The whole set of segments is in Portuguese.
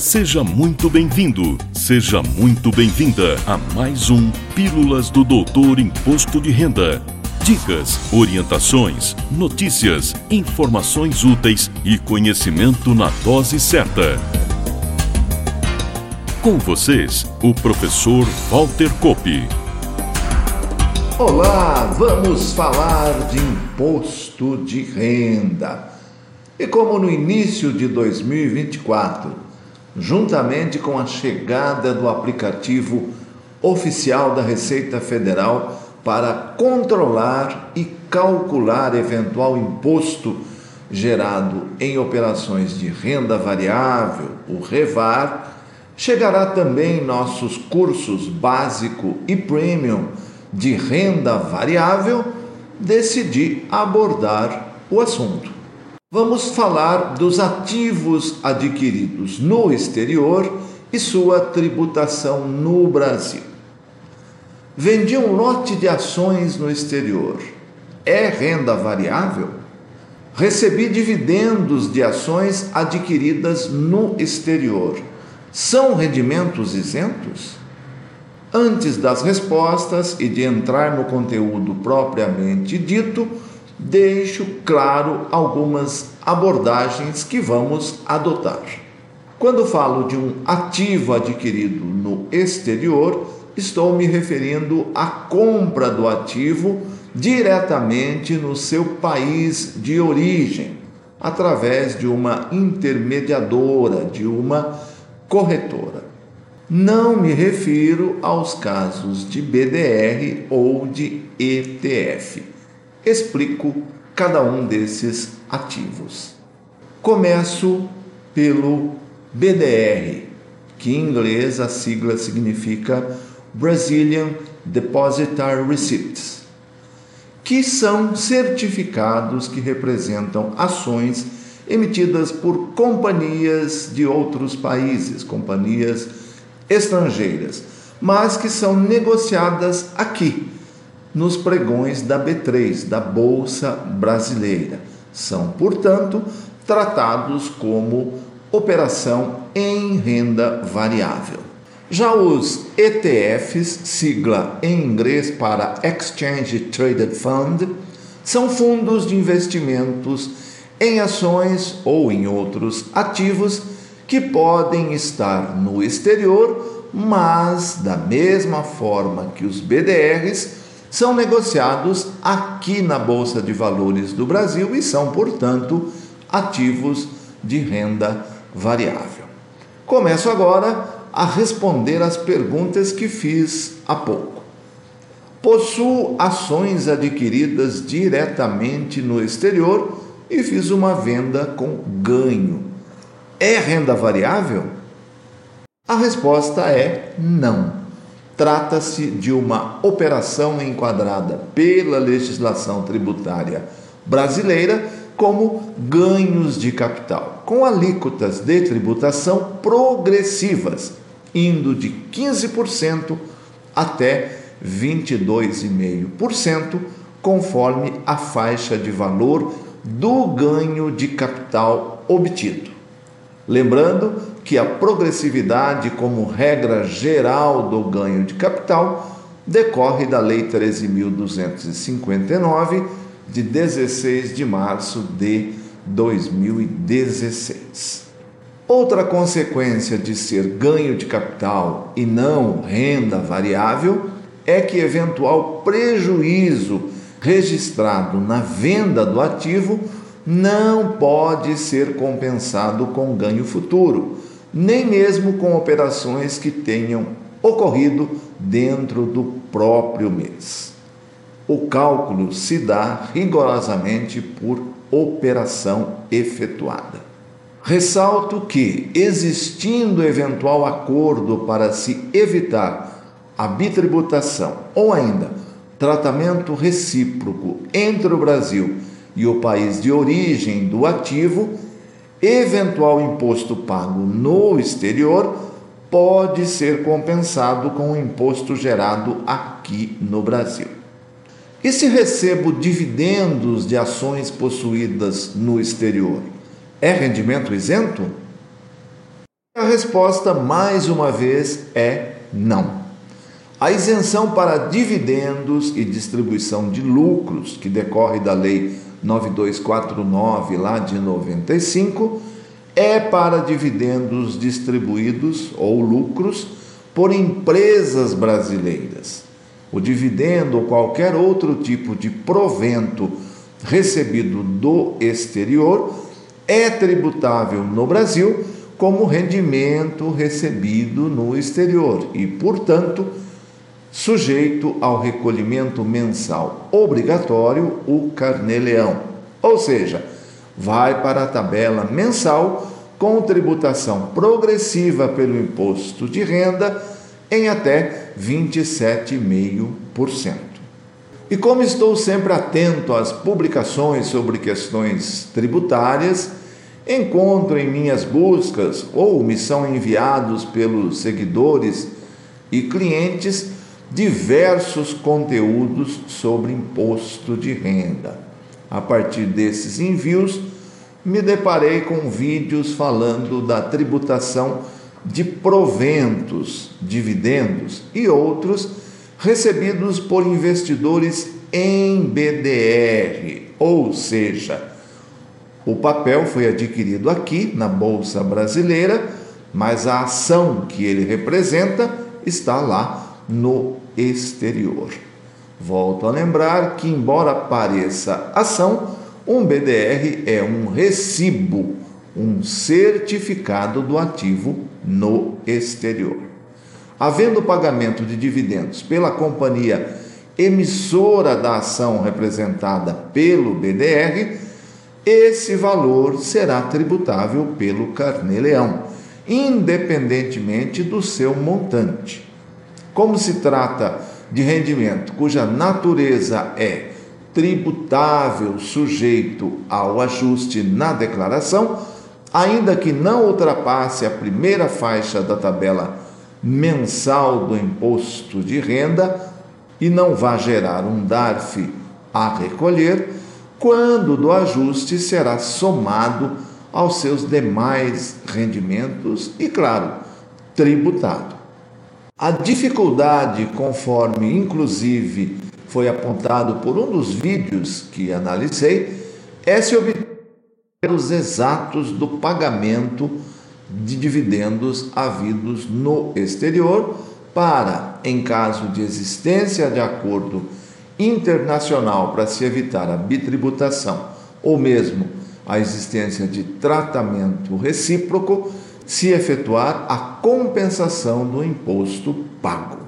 Seja muito bem-vindo, seja muito bem-vinda a mais um Pílulas do Doutor Imposto de Renda. Dicas, orientações, notícias, informações úteis e conhecimento na dose certa. Com vocês, o professor Walter Kopp. Olá, vamos falar de imposto de renda. E como no início de 2024, juntamente com a chegada do aplicativo oficial da Receita Federal para controlar e calcular eventual imposto gerado em operações de renda variável, o REVAR, chegará também nossos cursos básico e premium de renda variável, decidi abordar o assunto. Vamos falar dos ativos adquiridos no exterior e sua tributação no Brasil. Vendi um lote de ações no exterior. É renda variável? Recebi dividendos de ações adquiridas no exterior. São rendimentos isentos? Antes das respostas e de entrar no conteúdo propriamente dito, deixo claro algumas abordagens que vamos adotar. Quando falo de um ativo adquirido no exterior, estou me referindo à compra do ativo diretamente no seu país de origem, através de uma intermediadora, de uma corretora. Não me refiro aos casos de BDR ou de ETF explico cada um desses ativos. Começo pelo BDR, que em inglês a sigla significa Brazilian Depositary Receipts, que são certificados que representam ações emitidas por companhias de outros países, companhias estrangeiras, mas que são negociadas aqui nos pregões da B3, da Bolsa Brasileira. São, portanto, tratados como operação em renda variável. Já os ETFs, sigla em inglês para Exchange Traded Fund, são fundos de investimentos em ações ou em outros ativos que podem estar no exterior, mas da mesma forma que os BDRs são negociados aqui na Bolsa de Valores do Brasil e são, portanto, ativos de renda variável. Começo agora a responder às perguntas que fiz há pouco. Possuo ações adquiridas diretamente no exterior e fiz uma venda com ganho. É renda variável? A resposta é não. Trata-se de uma operação enquadrada pela legislação tributária brasileira como ganhos de capital, com alíquotas de tributação progressivas, indo de 15% até 22,5%, conforme a faixa de valor do ganho de capital obtido. Lembrando que a progressividade, como regra geral do ganho de capital, decorre da Lei 13.259, de 16 de março de 2016. Outra consequência de ser ganho de capital e não renda variável é que eventual prejuízo registrado na venda do ativo não pode ser compensado com ganho futuro, nem mesmo com operações que tenham ocorrido dentro do próprio mês. O cálculo se dá rigorosamente por operação efetuada. Ressalto que, existindo eventual acordo para se evitar a bitributação ou ainda tratamento recíproco entre o Brasil e o país de origem do ativo, eventual imposto pago no exterior pode ser compensado com o imposto gerado aqui no Brasil. E se recebo dividendos de ações possuídas no exterior, é rendimento isento? A resposta, mais uma vez, é não. A isenção para dividendos e distribuição de lucros, que decorre da Lei 9249, lá de 95, é para dividendos distribuídos ou lucros por empresas brasileiras. O dividendo ou qualquer outro tipo de provento recebido do exterior é tributável no Brasil como rendimento recebido no exterior e, portanto, sujeito ao recolhimento mensal obrigatório, o carnê-leão. Ou seja, vai para a tabela mensal com tributação progressiva pelo imposto de renda em até 27,5%. E como estou sempre atento às publicações sobre questões tributárias, encontro em minhas buscas ou me são enviados pelos seguidores e clientes diversos conteúdos sobre imposto de renda. A partir desses envios, me deparei com vídeos falando da tributação de proventos, dividendos e outros recebidos por investidores em BDR, ou seja, o papel foi adquirido aqui na Bolsa Brasileira, mas a ação que ele representa está lá no exterior. Volto a lembrar que, embora pareça ação, um BDR é um recibo, um certificado do ativo no exterior. Havendo pagamento de dividendos pela companhia emissora da ação representada pelo BDR, esse valor será tributável pelo carnê-leão, independentemente do seu montante. Como se trata de rendimento cuja natureza é tributável sujeito ao ajuste na declaração, ainda que não ultrapasse a primeira faixa da tabela mensal do imposto de renda e não vá gerar um DARF a recolher, quando do ajuste será somado aos seus demais rendimentos e, claro, tributado. A dificuldade, conforme inclusive foi apontado por um dos vídeos que analisei, é se obter os exatos do pagamento de dividendos havidos no exterior para, em caso de existência de acordo internacional para se evitar a bitributação ou mesmo a existência de tratamento recíproco, se efetuar a compensação do imposto pago.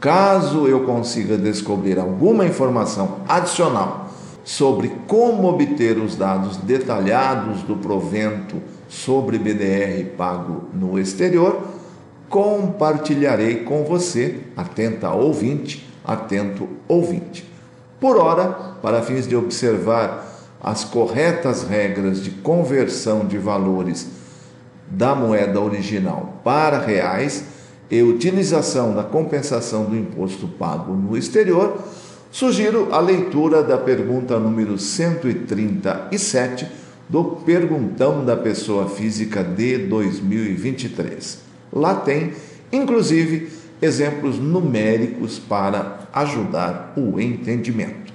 Caso eu consiga descobrir alguma informação adicional sobre como obter os dados detalhados do provento sobre BDR pago no exterior, compartilharei com você, atenta ouvinte, atento ouvinte. Por hora, para fins de observar as corretas regras de conversão de valores da moeda original para reais e utilização da compensação do imposto pago no exterior, sugiro a leitura da pergunta número 137 do Perguntão da Pessoa Física de 2023. Lá tem, inclusive, exemplos numéricos para ajudar o entendimento.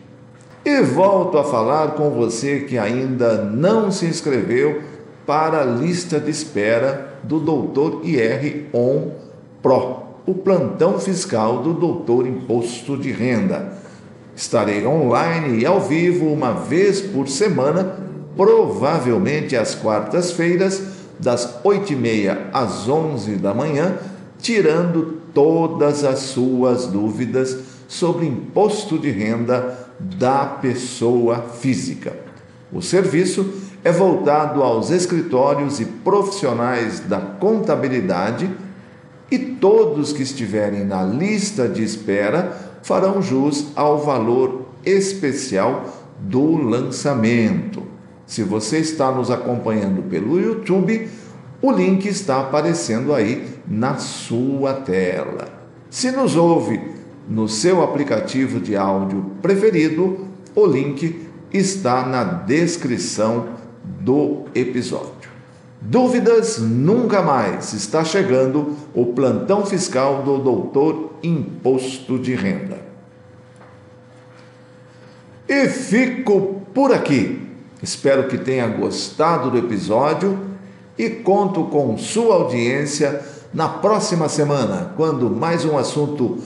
E volto a falar com você que ainda não se inscreveu para a lista de espera do Doutor IR On Pro, o plantão fiscal do Doutor Imposto de Renda. Estarei online e ao vivo uma vez por semana, provavelmente às quartas-feiras, das 8h30 às 11 da manhã, tirando todas as suas dúvidas sobre imposto de renda da pessoa física. O serviço é voltado aos escritórios e profissionais da contabilidade e todos que estiverem na lista de espera farão jus ao valor especial do lançamento. Se você está nos acompanhando pelo YouTube, o link está aparecendo aí na sua tela. Se nos ouve no seu aplicativo de áudio preferido, o link está na descrição do episódio. Dúvidas nunca mais. Está chegando o plantão fiscal do Doutor Imposto de Renda. E fico por aqui. Espero que tenha gostado do episódio e conto com sua audiência na próxima semana, quando mais um assunto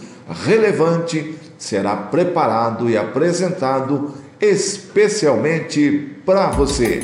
relevante será preparado e apresentado especialmente para você.